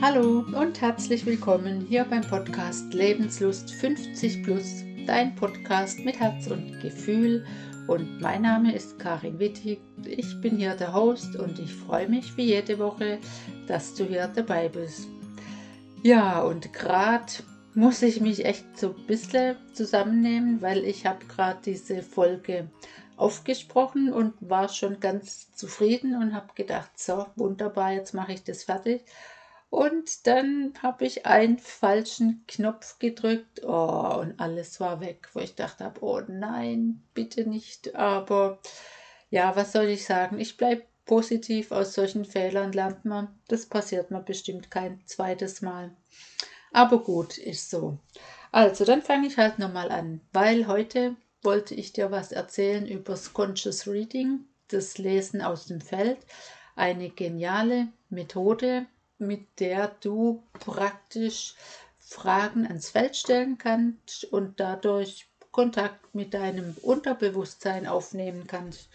Hallo und herzlich willkommen hier beim Podcast Lebenslust 50 Plus, dein Podcast mit Herz und Gefühl. Und mein Name ist Karin Wittig. Ich bin hier der Host und ich freue mich wie jede Woche, dass du hier dabei bist. Ja, und gerade muss ich mich echt so ein bisschen zusammennehmen, weil ich habe gerade diese Folge aufgesprochen und war schon ganz zufrieden und habe gedacht, so wunderbar, jetzt mache ich das fertig. Und dann habe ich einen falschen Knopf gedrückt oh, und alles war weg, wo ich dachte, oh nein, bitte nicht. Aber ja, was soll ich sagen? Ich bleibe positiv. Aus solchen Fehlern lernt man. Das passiert mir bestimmt kein zweites Mal. Aber gut, ist so. Also, dann fange ich halt nochmal an, weil heute wollte ich dir was erzählen über das Conscious Reading, das Lesen aus dem Feld. Eine geniale Methode, mit der du praktisch Fragen ans Feld stellen kannst und dadurch Kontakt mit deinem Unterbewusstsein aufnehmen kannst.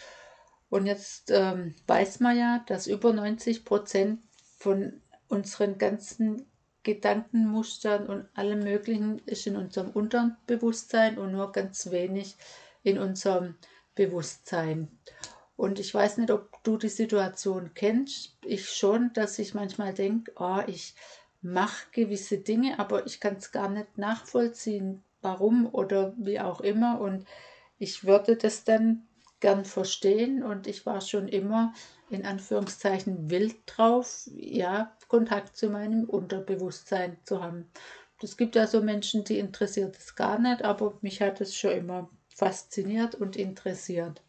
Und jetzt ähm, weiß man ja, dass über 90 Prozent von unseren ganzen Gedankenmustern und allem Möglichen ist in unserem Unterbewusstsein und nur ganz wenig in unserem Bewusstsein. Und ich weiß nicht, ob du die Situation kennst. Ich schon, dass ich manchmal denke, oh, ich mache gewisse Dinge, aber ich kann es gar nicht nachvollziehen, warum oder wie auch immer. Und ich würde das dann gern verstehen und ich war schon immer in Anführungszeichen wild drauf, ja, Kontakt zu meinem Unterbewusstsein zu haben. Es gibt ja so Menschen, die interessiert es gar nicht, aber mich hat es schon immer fasziniert und interessiert.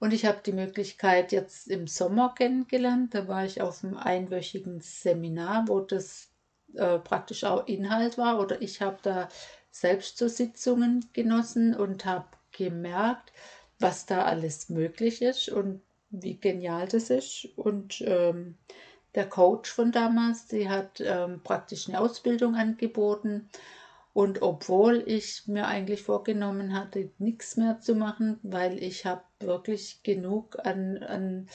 Und ich habe die Möglichkeit jetzt im Sommer kennengelernt. Da war ich auf einem einwöchigen Seminar, wo das äh, praktisch auch Inhalt war. Oder ich habe da selbst so Sitzungen genossen und habe gemerkt, was da alles möglich ist und wie genial das ist. Und ähm, der Coach von damals, die hat ähm, praktisch eine Ausbildung angeboten und obwohl ich mir eigentlich vorgenommen hatte, nichts mehr zu machen, weil ich habe wirklich genug an, an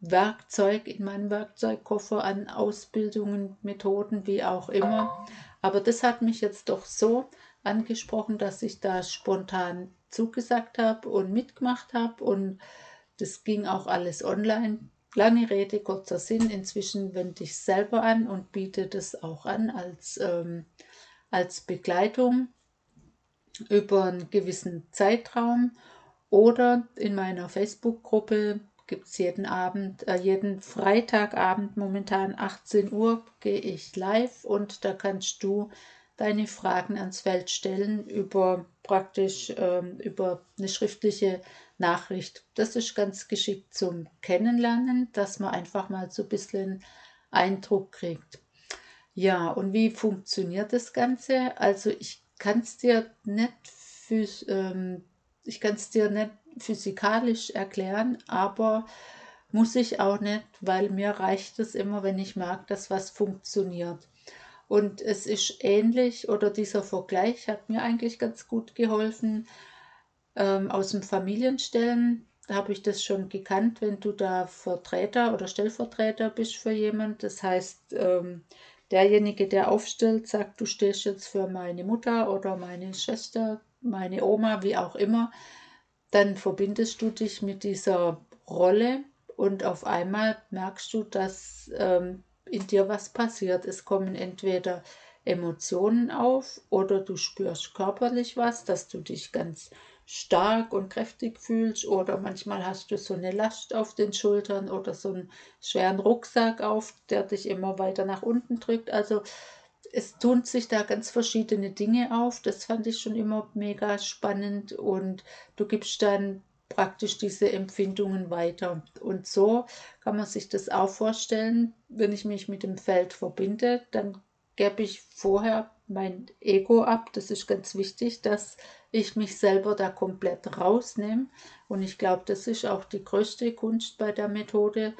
Werkzeug in meinem Werkzeugkoffer, an Ausbildungen, Methoden, wie auch immer. Aber das hat mich jetzt doch so angesprochen, dass ich da spontan zugesagt habe und mitgemacht habe. Und das ging auch alles online. Lange Rede, kurzer Sinn. Inzwischen wende ich selber an und biete das auch an als ähm, als Begleitung über einen gewissen Zeitraum oder in meiner Facebook-Gruppe gibt es jeden Abend, äh, jeden Freitagabend momentan 18 Uhr gehe ich live und da kannst du deine Fragen ans Feld stellen über praktisch ähm, über eine schriftliche Nachricht. Das ist ganz geschickt zum Kennenlernen, dass man einfach mal so ein bisschen Eindruck kriegt. Ja, und wie funktioniert das Ganze? Also ich kann es dir nicht phys ähm, ich kann es dir nicht physikalisch erklären, aber muss ich auch nicht, weil mir reicht es immer, wenn ich mag, dass was funktioniert. Und es ist ähnlich, oder dieser Vergleich hat mir eigentlich ganz gut geholfen. Ähm, aus dem Familienstellen habe ich das schon gekannt, wenn du da Vertreter oder Stellvertreter bist für jemand. Das heißt, ähm, derjenige, der aufstellt, sagt, du stehst jetzt für meine Mutter oder meine Schwester, meine Oma, wie auch immer, dann verbindest du dich mit dieser Rolle und auf einmal merkst du, dass ähm, in dir was passiert. Es kommen entweder Emotionen auf oder du spürst körperlich was, dass du dich ganz stark und kräftig fühlst oder manchmal hast du so eine Last auf den Schultern oder so einen schweren Rucksack auf, der dich immer weiter nach unten drückt. Also es tun sich da ganz verschiedene Dinge auf. Das fand ich schon immer mega spannend und du gibst dann praktisch diese Empfindungen weiter. Und so kann man sich das auch vorstellen, wenn ich mich mit dem Feld verbinde, dann gebe ich vorher mein Ego ab. Das ist ganz wichtig, dass ich mich selber da komplett rausnehme. Und ich glaube, das ist auch die größte Kunst bei der Methode,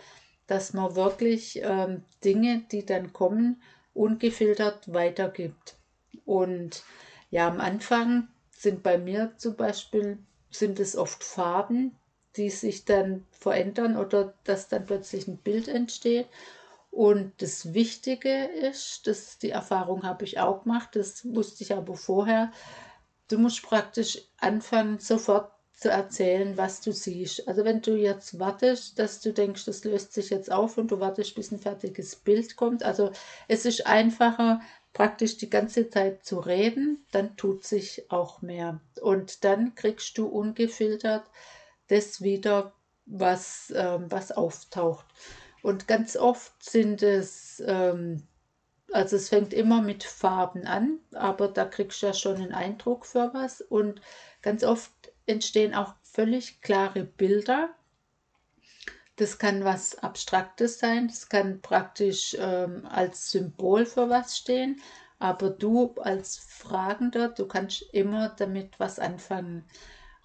dass man wirklich ähm, Dinge, die dann kommen, ungefiltert weitergibt. Und ja, am Anfang sind bei mir zum Beispiel, sind es oft Farben, die sich dann verändern oder dass dann plötzlich ein Bild entsteht. Und das Wichtige ist, dass die Erfahrung habe ich auch gemacht, das wusste ich aber vorher, du musst praktisch anfangen, sofort zu erzählen, was du siehst. Also wenn du jetzt wartest, dass du denkst, das löst sich jetzt auf und du wartest, bis ein fertiges Bild kommt. Also es ist einfacher, praktisch die ganze Zeit zu reden, dann tut sich auch mehr. Und dann kriegst du ungefiltert das wieder, was, ähm, was auftaucht. Und ganz oft sind es, ähm, also es fängt immer mit Farben an, aber da kriegst du ja schon einen Eindruck für was. Und ganz oft entstehen auch völlig klare Bilder. Das kann was Abstraktes sein, das kann praktisch ähm, als Symbol für was stehen, aber du als Fragender, du kannst immer damit was anfangen.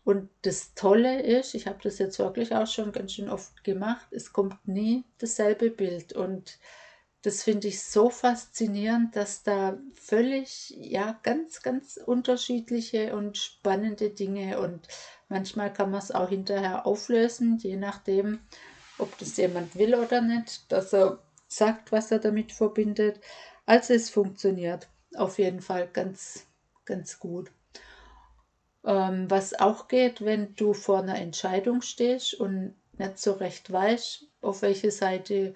Und das Tolle ist, ich habe das jetzt wirklich auch schon ganz schön oft gemacht, es kommt nie dasselbe Bild. Und das finde ich so faszinierend, dass da völlig, ja, ganz, ganz unterschiedliche und spannende Dinge und manchmal kann man es auch hinterher auflösen, je nachdem, ob das jemand will oder nicht, dass er sagt, was er damit verbindet. Also es funktioniert auf jeden Fall ganz, ganz gut. Ähm, was auch geht, wenn du vor einer Entscheidung stehst und nicht so recht weißt, auf welche Seite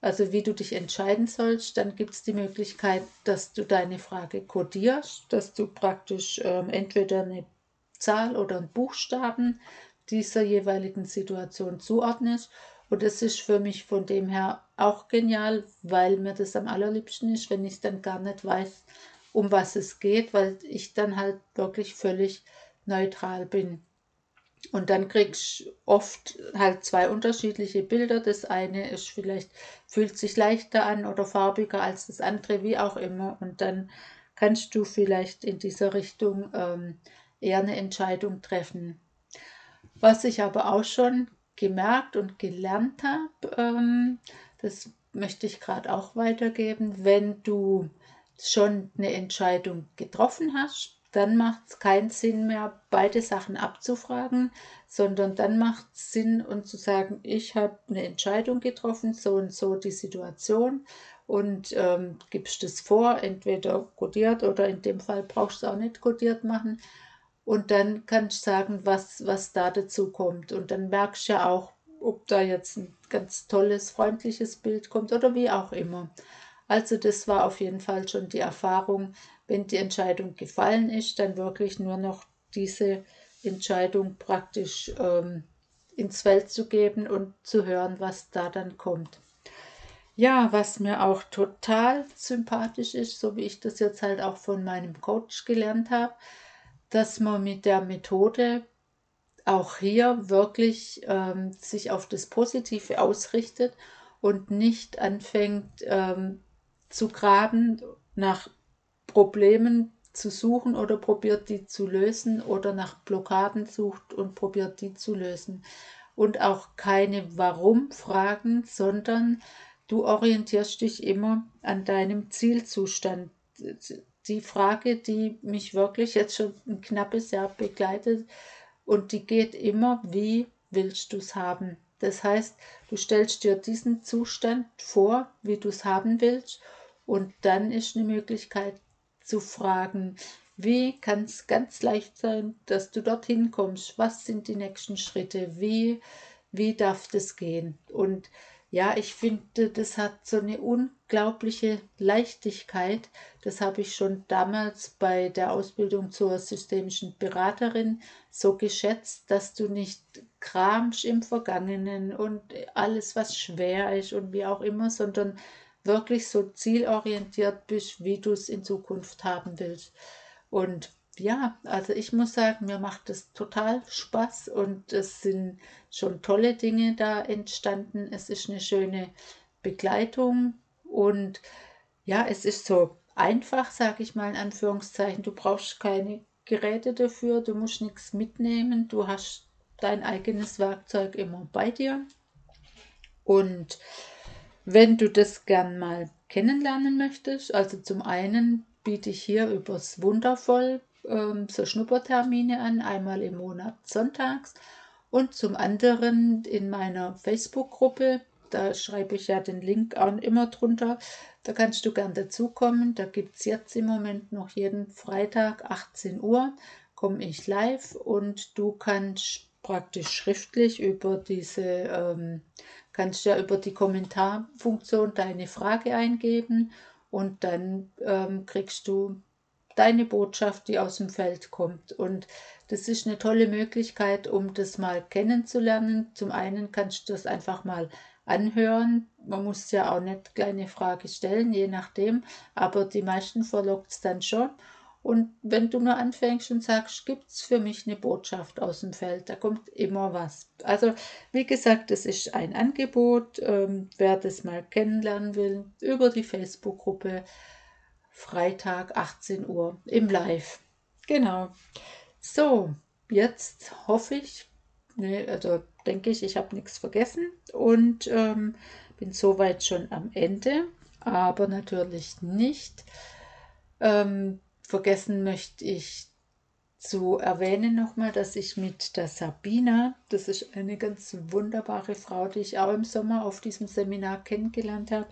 also wie du dich entscheiden sollst, dann gibt es die Möglichkeit, dass du deine Frage kodierst, dass du praktisch ähm, entweder eine Zahl oder einen Buchstaben dieser jeweiligen Situation zuordnest. Und das ist für mich von dem her auch genial, weil mir das am allerliebsten ist, wenn ich dann gar nicht weiß, um was es geht, weil ich dann halt wirklich völlig neutral bin. Und dann kriegst du oft halt zwei unterschiedliche Bilder. Das eine ist vielleicht, fühlt sich leichter an oder farbiger als das andere, wie auch immer. Und dann kannst du vielleicht in dieser Richtung ähm, eher eine Entscheidung treffen. Was ich aber auch schon gemerkt und gelernt habe, ähm, das möchte ich gerade auch weitergeben, wenn du schon eine Entscheidung getroffen hast, dann macht es keinen Sinn mehr, beide Sachen abzufragen, sondern dann macht es Sinn, und zu sagen, ich habe eine Entscheidung getroffen, so und so die Situation und ähm, gibst es vor, entweder kodiert oder in dem Fall brauchst du auch nicht kodiert machen. Und dann kannst du sagen, was, was da dazu kommt. Und dann merkst du ja auch, ob da jetzt ein ganz tolles, freundliches Bild kommt oder wie auch immer. Also das war auf jeden Fall schon die Erfahrung, wenn die Entscheidung gefallen ist, dann wirklich nur noch diese Entscheidung praktisch ähm, ins Feld zu geben und zu hören, was da dann kommt. Ja, was mir auch total sympathisch ist, so wie ich das jetzt halt auch von meinem Coach gelernt habe, dass man mit der Methode auch hier wirklich ähm, sich auf das Positive ausrichtet und nicht anfängt ähm, zu graben nach Problemen zu suchen oder probiert die zu lösen oder nach Blockaden sucht und probiert die zu lösen. Und auch keine Warum-Fragen, sondern du orientierst dich immer an deinem Zielzustand. Die Frage, die mich wirklich jetzt schon ein knappes Jahr begleitet und die geht immer, wie willst du es haben? Das heißt, du stellst dir diesen Zustand vor, wie du es haben willst und dann ist eine Möglichkeit, zu fragen, wie kann es ganz leicht sein, dass du dorthin kommst? Was sind die nächsten Schritte? Wie, wie darf das gehen? Und ja, ich finde, das hat so eine unglaubliche Leichtigkeit. Das habe ich schon damals bei der Ausbildung zur systemischen Beraterin so geschätzt, dass du nicht kramst im Vergangenen und alles, was schwer ist und wie auch immer, sondern wirklich so zielorientiert bist, wie du es in Zukunft haben willst. Und ja, also ich muss sagen, mir macht es total Spaß und es sind schon tolle Dinge da entstanden. Es ist eine schöne Begleitung und ja, es ist so einfach, sage ich mal in Anführungszeichen. Du brauchst keine Geräte dafür, du musst nichts mitnehmen, du hast dein eigenes Werkzeug immer bei dir. Und wenn du das gern mal kennenlernen möchtest, also zum einen biete ich hier übers Wundervoll ähm, so Schnuppertermine an, einmal im Monat sonntags und zum anderen in meiner Facebook-Gruppe Da schreibe ich ja den Link auch immer drunter. Da kannst du gern dazukommen. Da gibt es jetzt im Moment noch jeden Freitag 18 Uhr komme ich live und du kannst praktisch schriftlich über diese, ähm, kannst ja über die Kommentarfunktion deine Frage eingeben und dann ähm, kriegst du deine Botschaft, die aus dem Feld kommt. Und das ist eine tolle Möglichkeit, um das mal kennenzulernen. Zum einen kannst du das einfach mal anhören. Man muss ja auch nicht kleine Frage stellen, je nachdem, aber die meisten verlockt es dann schon. Und wenn du nur anfängst und sagst, gibt es für mich eine Botschaft aus dem Feld, da kommt immer was. Also wie gesagt, es ist ein Angebot. Ähm, wer das mal kennenlernen will, über die Facebook-Gruppe Freitag 18 Uhr im Live. Genau. So, jetzt hoffe ich, ne, also denke ich, ich habe nichts vergessen und ähm, bin soweit schon am Ende, aber natürlich nicht. Ähm, vergessen möchte ich zu erwähnen nochmal, dass ich mit der Sabina, das ist eine ganz wunderbare Frau, die ich auch im Sommer auf diesem Seminar kennengelernt habe,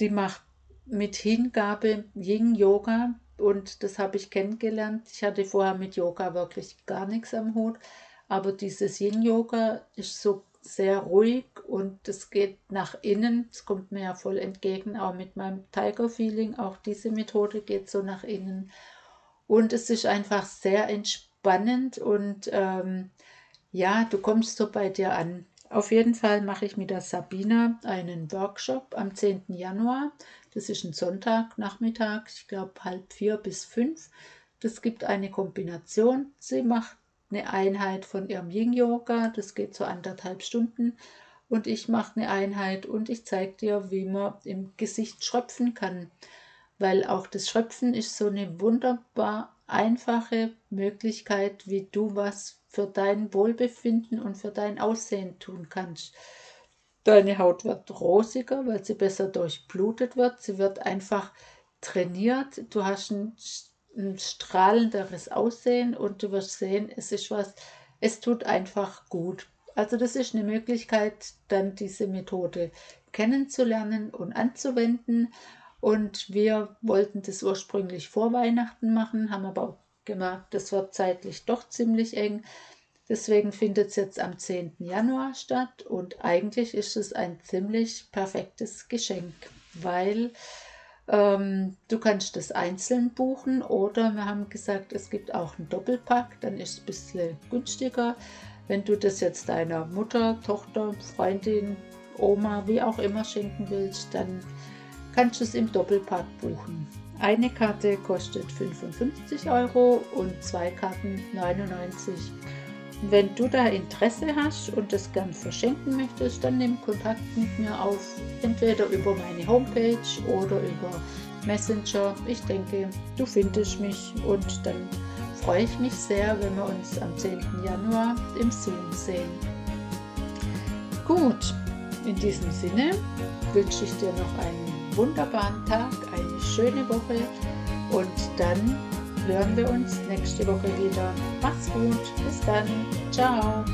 die macht mit Hingabe Yin Yoga und das habe ich kennengelernt. Ich hatte vorher mit Yoga wirklich gar nichts am Hut, aber dieses Yin Yoga ist so sehr ruhig und es geht nach innen. Es kommt mir ja voll entgegen, auch mit meinem Tiger Feeling. Auch diese Methode geht so nach innen und es ist einfach sehr entspannend und ähm, ja, du kommst so bei dir an. Auf jeden Fall mache ich mit der Sabina einen Workshop am 10. Januar. Das ist ein Sonntagnachmittag, ich glaube halb vier bis fünf. Das gibt eine Kombination. Sie macht eine Einheit von ihrem Yin-Yoga, das geht so anderthalb Stunden. Und ich mache eine Einheit und ich zeige dir, wie man im Gesicht schröpfen kann. Weil auch das Schröpfen ist so eine wunderbar einfache Möglichkeit, wie du was für dein Wohlbefinden und für dein Aussehen tun kannst. Deine Haut wird rosiger, weil sie besser durchblutet wird. Sie wird einfach trainiert. Du hast ein, ein strahlenderes Aussehen und du wirst sehen, es ist was, es tut einfach gut. Also das ist eine Möglichkeit, dann diese Methode kennenzulernen und anzuwenden. Und wir wollten das ursprünglich vor Weihnachten machen, haben aber auch gemerkt, das wird zeitlich doch ziemlich eng. Deswegen findet es jetzt am 10. Januar statt und eigentlich ist es ein ziemlich perfektes Geschenk, weil ähm, du kannst das einzeln buchen oder wir haben gesagt, es gibt auch einen Doppelpack, dann ist es ein bisschen günstiger. Wenn du das jetzt deiner Mutter, Tochter, Freundin, Oma, wie auch immer schenken willst, dann kannst du es im Doppelpack buchen. Eine Karte kostet 55 Euro und zwei Karten 99 Euro. Wenn du da Interesse hast und das gern verschenken möchtest, dann nimm Kontakt mit mir auf, entweder über meine Homepage oder über Messenger. Ich denke, du findest mich und dann freue ich mich sehr, wenn wir uns am 10. Januar im Zoom sehen. Gut, in diesem Sinne wünsche ich dir noch einen wunderbaren Tag, eine schöne Woche und dann hören wir uns nächste Woche wieder. Mach's gut. Bis dann. Ciao.